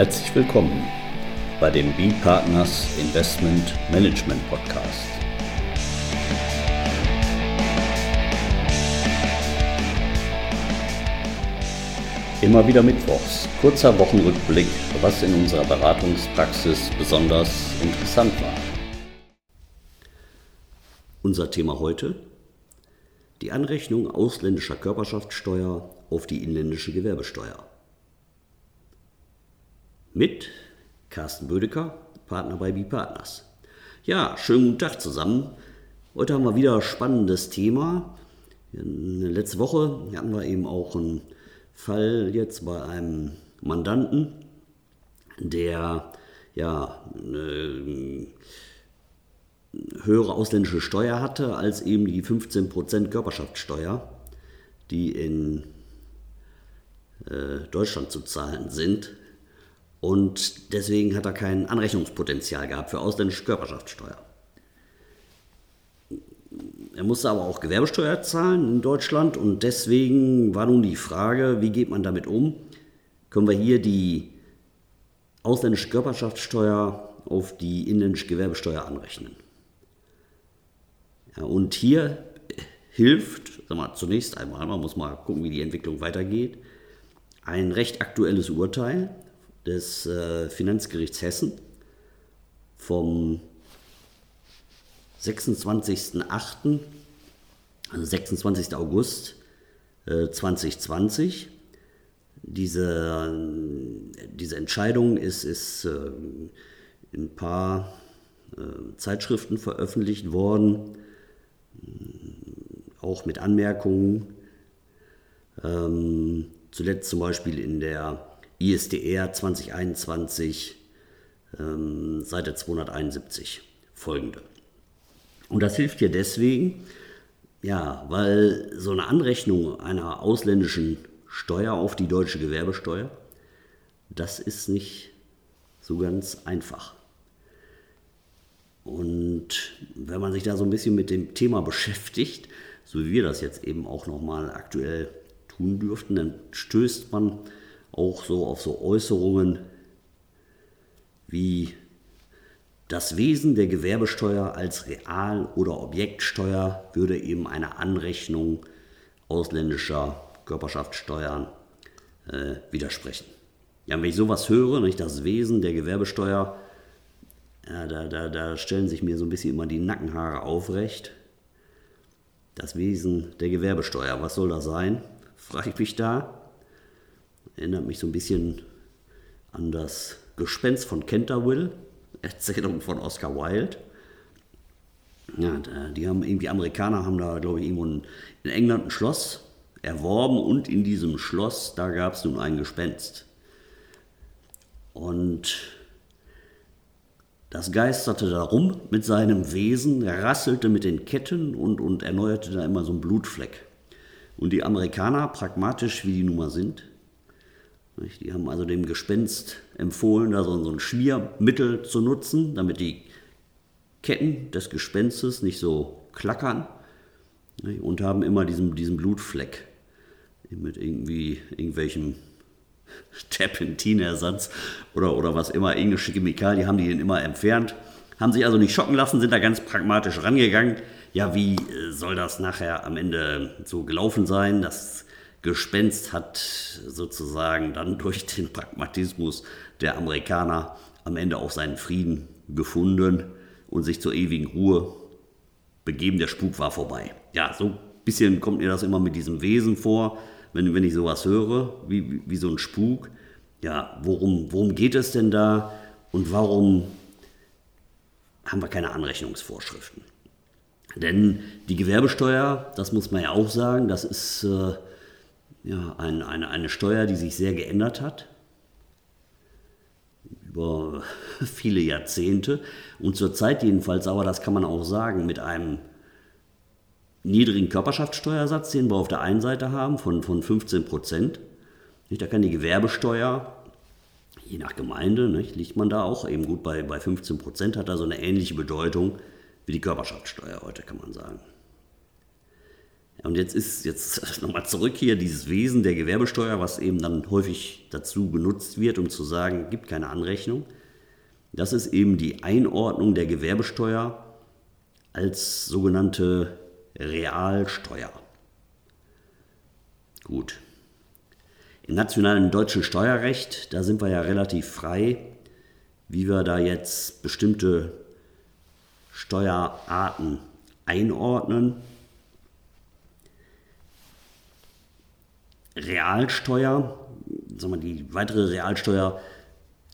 Herzlich willkommen bei dem B-Partners Investment Management Podcast. Immer wieder Mittwochs, kurzer Wochenrückblick, was in unserer Beratungspraxis besonders interessant war. Unser Thema heute? Die Anrechnung ausländischer Körperschaftssteuer auf die inländische Gewerbesteuer. Mit Carsten Bödecker, Partner bei B-Partners. Ja, schönen guten Tag zusammen. Heute haben wir wieder ein spannendes Thema. Letzte Woche hatten wir eben auch einen Fall jetzt bei einem Mandanten, der ja eine höhere ausländische Steuer hatte als eben die 15% Körperschaftssteuer, die in äh, Deutschland zu zahlen sind. Und deswegen hat er kein Anrechnungspotenzial gehabt für ausländische Körperschaftssteuer. Er musste aber auch Gewerbesteuer zahlen in Deutschland und deswegen war nun die Frage, wie geht man damit um? Können wir hier die ausländische Körperschaftssteuer auf die inländische Gewerbesteuer anrechnen? Ja, und hier hilft, sag mal, zunächst einmal, man muss mal gucken, wie die Entwicklung weitergeht, ein recht aktuelles Urteil des äh, Finanzgerichts Hessen vom 26.08., also 26. August äh, 2020. Diese, diese Entscheidung ist, ist äh, in ein paar äh, Zeitschriften veröffentlicht worden, auch mit Anmerkungen. Ähm, zuletzt zum Beispiel in der ISDR 2021, ähm, Seite 271 folgende. Und das hilft dir deswegen, ja, weil so eine Anrechnung einer ausländischen Steuer auf die deutsche Gewerbesteuer, das ist nicht so ganz einfach. Und wenn man sich da so ein bisschen mit dem Thema beschäftigt, so wie wir das jetzt eben auch nochmal aktuell tun dürften, dann stößt man auch so auf so Äußerungen wie das Wesen der Gewerbesteuer als Real- oder Objektsteuer würde eben einer Anrechnung ausländischer Körperschaftssteuern äh, widersprechen. Ja, wenn ich sowas höre, nicht, das Wesen der Gewerbesteuer, ja, da, da, da stellen sich mir so ein bisschen immer die Nackenhaare aufrecht. Das Wesen der Gewerbesteuer, was soll das sein? Frage ich mich da. Erinnert mich so ein bisschen an das Gespenst von Canterville Erzählung von Oscar Wilde. Ja, die haben irgendwie Amerikaner haben da, glaube ich, irgendwo in England ein Schloss erworben und in diesem Schloss, da gab es nun ein Gespenst. Und das geisterte da rum mit seinem Wesen, rasselte mit den Ketten und, und erneuerte da immer so einen Blutfleck. Und die Amerikaner, pragmatisch wie die nun mal sind, die haben also dem Gespenst empfohlen, da so ein Schmiermittel zu nutzen, damit die Ketten des Gespenstes nicht so klackern und haben immer diesen, diesen Blutfleck mit irgendwie irgendwelchem Terpentinersatz oder, oder was immer, irgendeine Chemikalie, haben die den immer entfernt. Haben sich also nicht schocken lassen, sind da ganz pragmatisch rangegangen. Ja, wie äh, soll das nachher am Ende so gelaufen sein? Das Gespenst hat sozusagen dann durch den Pragmatismus der Amerikaner am Ende auch seinen Frieden gefunden und sich zur ewigen Ruhe begeben. Der Spuk war vorbei. Ja, so ein bisschen kommt mir das immer mit diesem Wesen vor, wenn, wenn ich sowas höre, wie, wie, wie so ein Spuk. Ja, worum, worum geht es denn da und warum haben wir keine Anrechnungsvorschriften? Denn die Gewerbesteuer, das muss man ja auch sagen, das ist äh, ja, ein, eine, eine Steuer, die sich sehr geändert hat über viele Jahrzehnte und zurzeit jedenfalls, aber das kann man auch sagen, mit einem niedrigen Körperschaftssteuersatz, den wir auf der einen Seite haben, von, von 15 Prozent. Da kann die Gewerbesteuer, je nach Gemeinde, nicht, liegt man da auch eben gut bei, bei 15 Prozent, hat also eine ähnliche Bedeutung wie die Körperschaftssteuer heute, kann man sagen. Und jetzt ist jetzt nochmal zurück hier dieses Wesen der Gewerbesteuer, was eben dann häufig dazu benutzt wird, um zu sagen, gibt keine Anrechnung. Das ist eben die Einordnung der Gewerbesteuer als sogenannte Realsteuer. Gut. Im nationalen deutschen Steuerrecht, da sind wir ja relativ frei, wie wir da jetzt bestimmte Steuerarten einordnen. Realsteuer, sagen wir, die weitere Realsteuer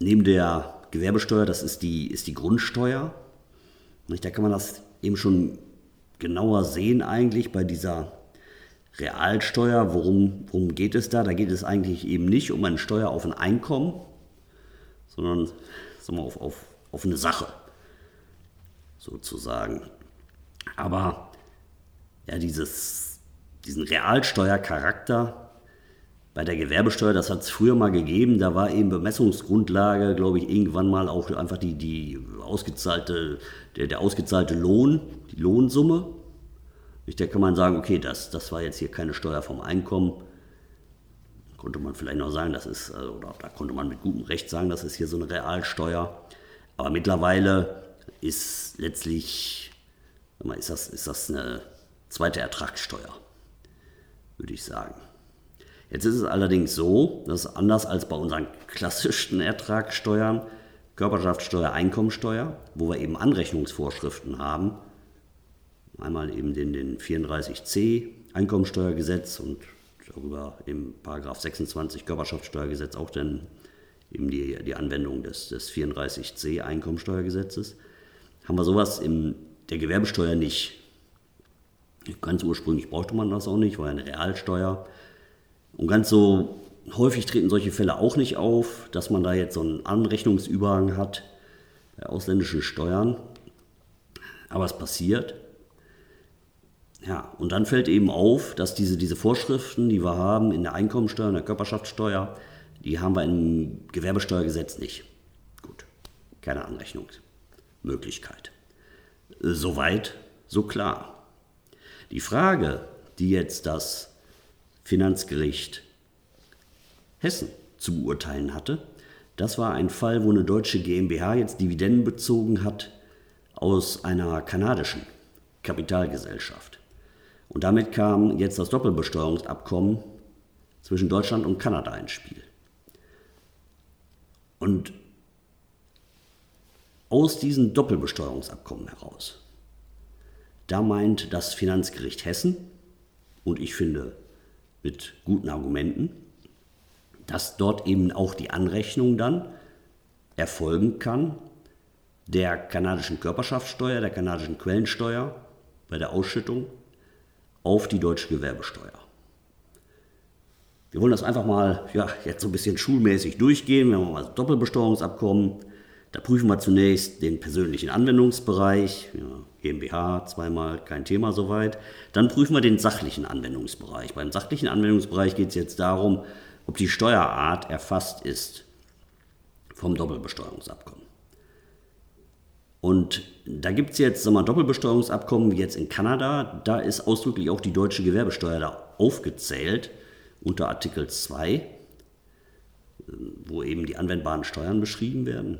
neben der Gewerbesteuer, das ist die, ist die Grundsteuer. Da kann man das eben schon genauer sehen eigentlich bei dieser Realsteuer. Worum, worum geht es da? Da geht es eigentlich eben nicht um eine Steuer auf ein Einkommen, sondern sagen wir, auf, auf, auf eine Sache sozusagen. Aber ja, dieses, diesen Realsteuercharakter, bei der Gewerbesteuer, das hat es früher mal gegeben, da war eben Bemessungsgrundlage, glaube ich, irgendwann mal auch einfach die, die ausgezahlte, der, der ausgezahlte Lohn, die Lohnsumme. Da kann man sagen, okay, das, das war jetzt hier keine Steuer vom Einkommen. Konnte man vielleicht noch sagen, das ist, also, oder da konnte man mit gutem Recht sagen, das ist hier so eine Realsteuer. Aber mittlerweile ist letztlich, ist das, ist das eine zweite Ertragssteuer, würde ich sagen. Jetzt ist es allerdings so, dass anders als bei unseren klassischen Ertragssteuern, Körperschaftssteuer, Einkommensteuer, wo wir eben Anrechnungsvorschriften haben, einmal eben den, den 34c Einkommensteuergesetz und darüber im Paragraph 26 Körperschaftssteuergesetz auch dann eben die, die Anwendung des, des 34c Einkommensteuergesetzes, haben wir sowas in der Gewerbesteuer nicht. Ganz ursprünglich brauchte man das auch nicht, war eine Realsteuer. Und ganz so häufig treten solche Fälle auch nicht auf, dass man da jetzt so einen Anrechnungsüberhang hat bei ausländischen Steuern. Aber es passiert. Ja, und dann fällt eben auf, dass diese, diese Vorschriften, die wir haben in der Einkommensteuer und der Körperschaftssteuer, die haben wir im Gewerbesteuergesetz nicht. Gut, keine Anrechnungsmöglichkeit. Soweit, so klar. Die Frage, die jetzt das Finanzgericht Hessen zu beurteilen hatte. Das war ein Fall, wo eine deutsche GmbH jetzt Dividenden bezogen hat aus einer kanadischen Kapitalgesellschaft. Und damit kam jetzt das Doppelbesteuerungsabkommen zwischen Deutschland und Kanada ins Spiel. Und aus diesem Doppelbesteuerungsabkommen heraus, da meint das Finanzgericht Hessen, und ich finde mit guten Argumenten, dass dort eben auch die Anrechnung dann erfolgen kann der kanadischen Körperschaftssteuer, der kanadischen Quellensteuer bei der Ausschüttung auf die deutsche Gewerbesteuer. Wir wollen das einfach mal ja, jetzt so ein bisschen schulmäßig durchgehen. Wir haben mal das Doppelbesteuerungsabkommen. Da prüfen wir zunächst den persönlichen Anwendungsbereich, ja, GmbH zweimal, kein Thema soweit. Dann prüfen wir den sachlichen Anwendungsbereich. Beim sachlichen Anwendungsbereich geht es jetzt darum, ob die Steuerart erfasst ist vom Doppelbesteuerungsabkommen. Und da gibt es jetzt sagen wir, Doppelbesteuerungsabkommen wie jetzt in Kanada. Da ist ausdrücklich auch die deutsche Gewerbesteuer da aufgezählt unter Artikel 2, wo eben die anwendbaren Steuern beschrieben werden.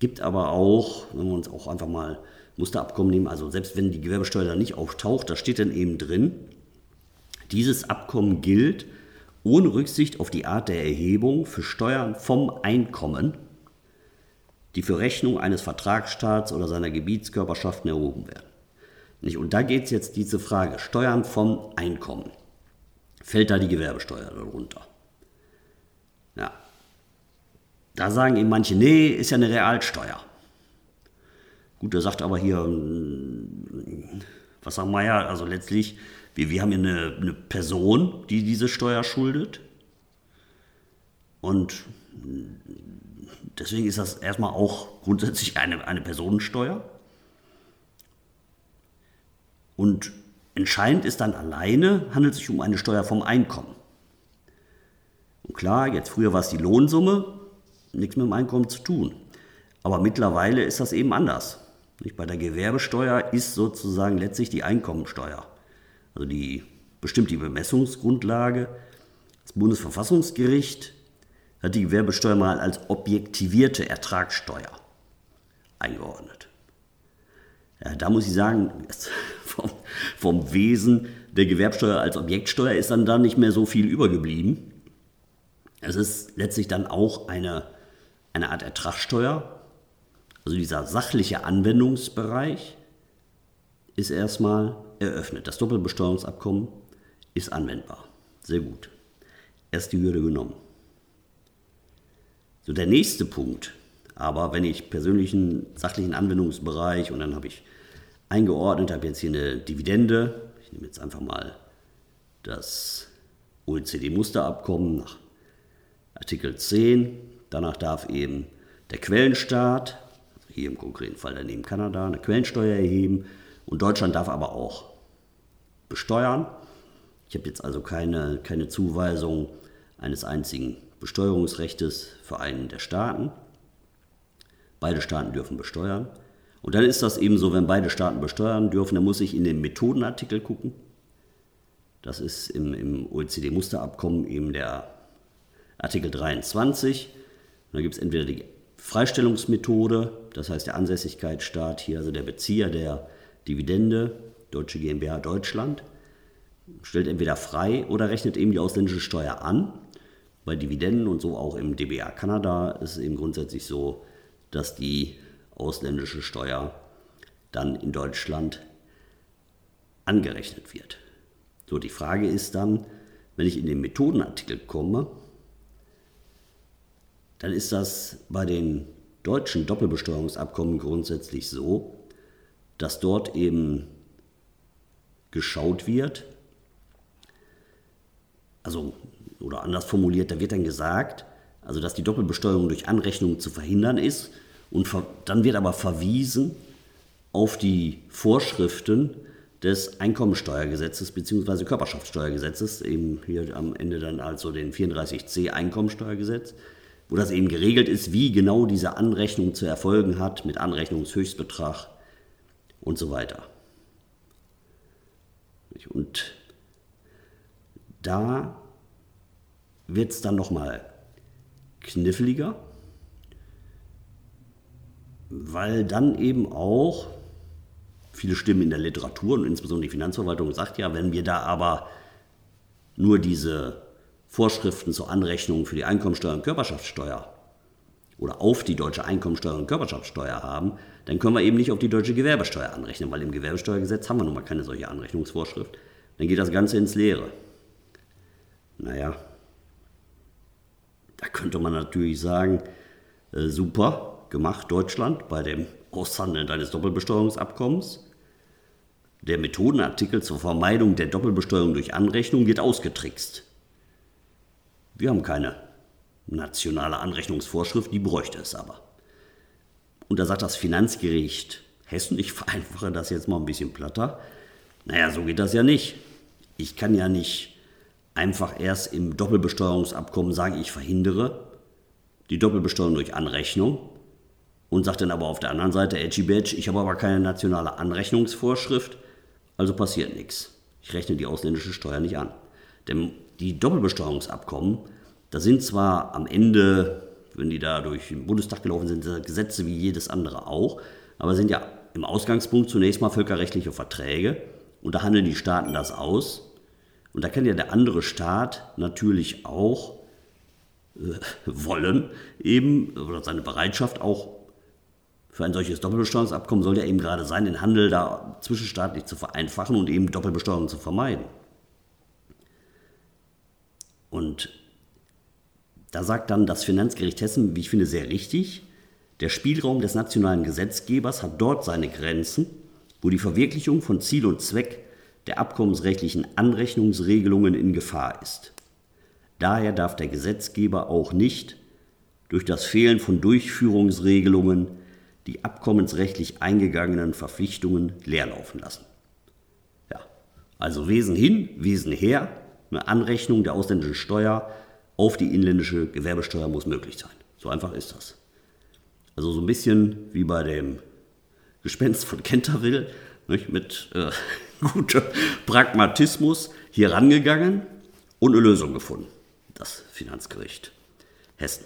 Gibt aber auch, wenn wir uns auch einfach mal Musterabkommen nehmen, also selbst wenn die Gewerbesteuer da nicht auftaucht, da steht dann eben drin, dieses Abkommen gilt ohne Rücksicht auf die Art der Erhebung für Steuern vom Einkommen, die für Rechnung eines Vertragsstaats oder seiner Gebietskörperschaften erhoben werden. Und da geht es jetzt diese Frage, Steuern vom Einkommen. Fällt da die Gewerbesteuer darunter? Ja, da sagen eben manche, nee, ist ja eine Realsteuer. Gut, da sagt aber hier, hm, was sagen wir ja, also letztlich, wir, wir haben hier eine, eine Person, die diese Steuer schuldet. Und deswegen ist das erstmal auch grundsätzlich eine, eine Personensteuer. Und entscheidend ist dann alleine, handelt es sich um eine Steuer vom Einkommen. Und klar, jetzt früher war es die Lohnsumme, nichts mit dem Einkommen zu tun. Aber mittlerweile ist das eben anders. Bei der Gewerbesteuer ist sozusagen letztlich die Einkommensteuer, also die bestimmt die Bemessungsgrundlage. Das Bundesverfassungsgericht hat die Gewerbesteuer mal als objektivierte Ertragssteuer eingeordnet. Ja, da muss ich sagen, vom, vom, Wesen der Gewerbsteuer als Objektsteuer ist dann da nicht mehr so viel übergeblieben. Es ist letztlich dann auch eine, eine Art Ertragssteuer. Also dieser sachliche Anwendungsbereich ist erstmal eröffnet. Das Doppelbesteuerungsabkommen ist anwendbar. Sehr gut. Erst die Hürde genommen. So der nächste Punkt, aber wenn ich persönlichen sachlichen Anwendungsbereich und dann habe ich eingeordnet, habe jetzt hier eine Dividende, ich nehme jetzt einfach mal das OECD-Musterabkommen nach Artikel 10, danach darf eben der Quellenstaat, also hier im konkreten Fall daneben Kanada, eine Quellensteuer erheben und Deutschland darf aber auch besteuern. Ich habe jetzt also keine, keine Zuweisung eines einzigen Besteuerungsrechtes für einen der Staaten. Beide Staaten dürfen besteuern. Und dann ist das eben so, wenn beide Staaten besteuern dürfen, dann muss ich in den Methodenartikel gucken. Das ist im, im OECD-Musterabkommen eben der Artikel 23. Und da gibt es entweder die Freistellungsmethode, das heißt der Ansässigkeitsstaat hier, also der Bezieher der Dividende, Deutsche GmbH Deutschland, stellt entweder frei oder rechnet eben die ausländische Steuer an bei Dividenden und so auch im DBA Kanada ist es eben grundsätzlich so, dass die ausländische Steuer dann in Deutschland angerechnet wird. So, die Frage ist dann, wenn ich in den Methodenartikel komme, dann ist das bei den deutschen Doppelbesteuerungsabkommen grundsätzlich so, dass dort eben geschaut wird, also oder anders formuliert, da wird dann gesagt, also dass die Doppelbesteuerung durch Anrechnung zu verhindern ist und dann wird aber verwiesen auf die Vorschriften des Einkommensteuergesetzes bzw. Körperschaftssteuergesetzes, eben hier am Ende dann also den 34c Einkommensteuergesetz, wo das eben geregelt ist, wie genau diese Anrechnung zu erfolgen hat mit Anrechnungshöchstbetrag und so weiter. Und da wird es dann nochmal kniffliger, weil dann eben auch viele Stimmen in der Literatur und insbesondere die Finanzverwaltung sagt ja, wenn wir da aber nur diese Vorschriften zur Anrechnung für die Einkommensteuer und Körperschaftssteuer oder auf die deutsche Einkommensteuer und Körperschaftssteuer haben, dann können wir eben nicht auf die deutsche Gewerbesteuer anrechnen, weil im Gewerbesteuergesetz haben wir nun mal keine solche Anrechnungsvorschrift. Dann geht das Ganze ins Leere. Naja, da könnte man natürlich sagen, äh, super gemacht Deutschland bei dem Aushandeln deines Doppelbesteuerungsabkommens. Der Methodenartikel zur Vermeidung der Doppelbesteuerung durch Anrechnung wird ausgetrickst. Wir haben keine nationale Anrechnungsvorschrift, die bräuchte es aber. Und da sagt das Finanzgericht Hessen, ich vereinfache das jetzt mal ein bisschen platter, naja, so geht das ja nicht. Ich kann ja nicht einfach erst im Doppelbesteuerungsabkommen sagen, ich verhindere die Doppelbesteuerung durch Anrechnung und sage dann aber auf der anderen Seite, edgy badge, ich habe aber keine nationale Anrechnungsvorschrift, also passiert nichts. Ich rechne die ausländische Steuer nicht an. Denn die Doppelbesteuerungsabkommen, da sind zwar am Ende, wenn die da durch den Bundestag gelaufen sind, Gesetze wie jedes andere auch, aber sind ja im Ausgangspunkt zunächst mal völkerrechtliche Verträge und da handeln die Staaten das aus und da kann ja der andere Staat natürlich auch äh, wollen, eben, oder seine Bereitschaft auch für ein solches Doppelbesteuerungsabkommen soll ja eben gerade sein, den Handel da zwischenstaatlich zu vereinfachen und eben Doppelbesteuerung zu vermeiden. Und da sagt dann das Finanzgericht Hessen, wie ich finde, sehr richtig, der Spielraum des nationalen Gesetzgebers hat dort seine Grenzen, wo die Verwirklichung von Ziel und Zweck der abkommensrechtlichen Anrechnungsregelungen in Gefahr ist. Daher darf der Gesetzgeber auch nicht durch das Fehlen von Durchführungsregelungen die abkommensrechtlich eingegangenen Verpflichtungen leerlaufen lassen. Ja, also Wesen hin, Wesen her, eine Anrechnung der ausländischen Steuer auf die inländische Gewerbesteuer muss möglich sein. So einfach ist das. Also so ein bisschen wie bei dem Gespenst von Canterville, nicht, mit äh, guter Pragmatismus hier rangegangen und eine Lösung gefunden. Das Finanzgericht Hessen.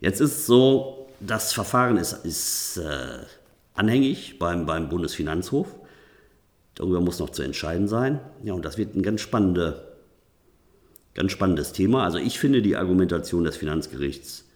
Jetzt ist es so, das Verfahren ist, ist äh, anhängig beim, beim Bundesfinanzhof. Darüber muss noch zu entscheiden sein. Ja, und das wird ein ganz, spannende, ganz spannendes Thema. Also ich finde die Argumentation des Finanzgerichts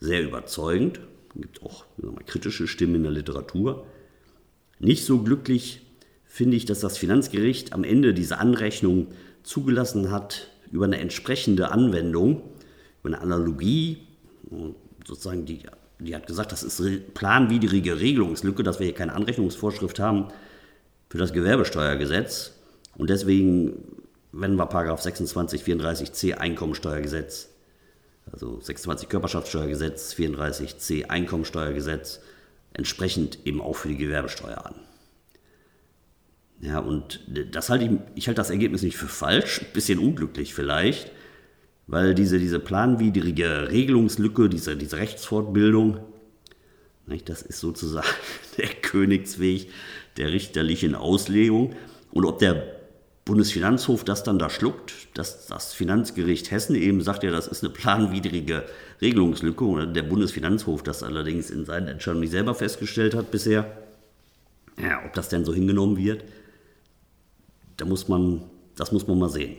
sehr überzeugend. Es gibt auch mal, kritische Stimmen in der Literatur. Nicht so glücklich finde ich, dass das Finanzgericht am Ende diese Anrechnung zugelassen hat über eine entsprechende Anwendung, über eine Analogie, sozusagen die, die hat gesagt, das ist planwidrige Regelungslücke, dass wir hier keine Anrechnungsvorschrift haben für das Gewerbesteuergesetz. Und deswegen wenden wir Paragraph 26, 34c Einkommensteuergesetz, also 26 Körperschaftssteuergesetz, 34c Einkommensteuergesetz, entsprechend eben auch für die Gewerbesteuer an. Ja, und das halte ich, ich halte das Ergebnis nicht für falsch, ein bisschen unglücklich vielleicht, weil diese, diese planwidrige Regelungslücke, diese, diese Rechtsfortbildung, nicht, das ist sozusagen der Königsweg der richterlichen Auslegung. Und ob der Bundesfinanzhof das dann da schluckt, dass das Finanzgericht Hessen eben sagt, ja, das ist eine planwidrige Regelungslücke und der Bundesfinanzhof das allerdings in seinen Entscheidungen nicht selber festgestellt hat bisher, ja, ob das denn so hingenommen wird, da muss man, das muss man mal sehen.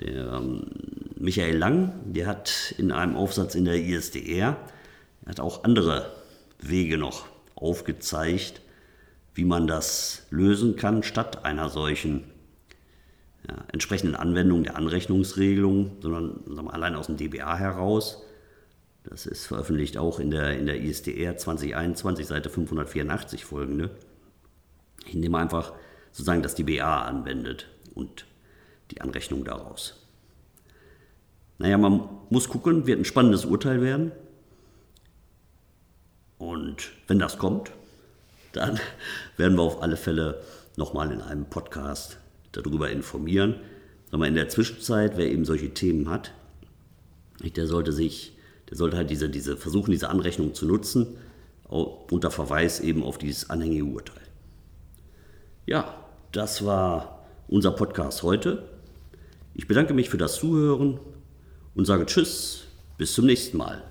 Der ähm, Michael Lang, der hat in einem Aufsatz in der ISDR, hat auch andere Wege noch aufgezeigt, wie man das lösen kann, statt einer solchen ja, entsprechenden Anwendung der Anrechnungsregelung, sondern wir, allein aus dem DBA heraus. Das ist veröffentlicht auch in der, in der ISDR 2021, Seite 584 folgende, indem man einfach sozusagen das DBA anwendet und die Anrechnung daraus. Naja, man muss gucken, wird ein spannendes Urteil werden. Und wenn das kommt, dann werden wir auf alle Fälle nochmal in einem Podcast darüber informieren. Aber in der Zwischenzeit, wer eben solche Themen hat, der sollte sich, der sollte halt diese, diese versuchen, diese Anrechnung zu nutzen, unter Verweis eben auf dieses anhängige Urteil. Ja, das war unser Podcast heute. Ich bedanke mich für das Zuhören und sage Tschüss, bis zum nächsten Mal.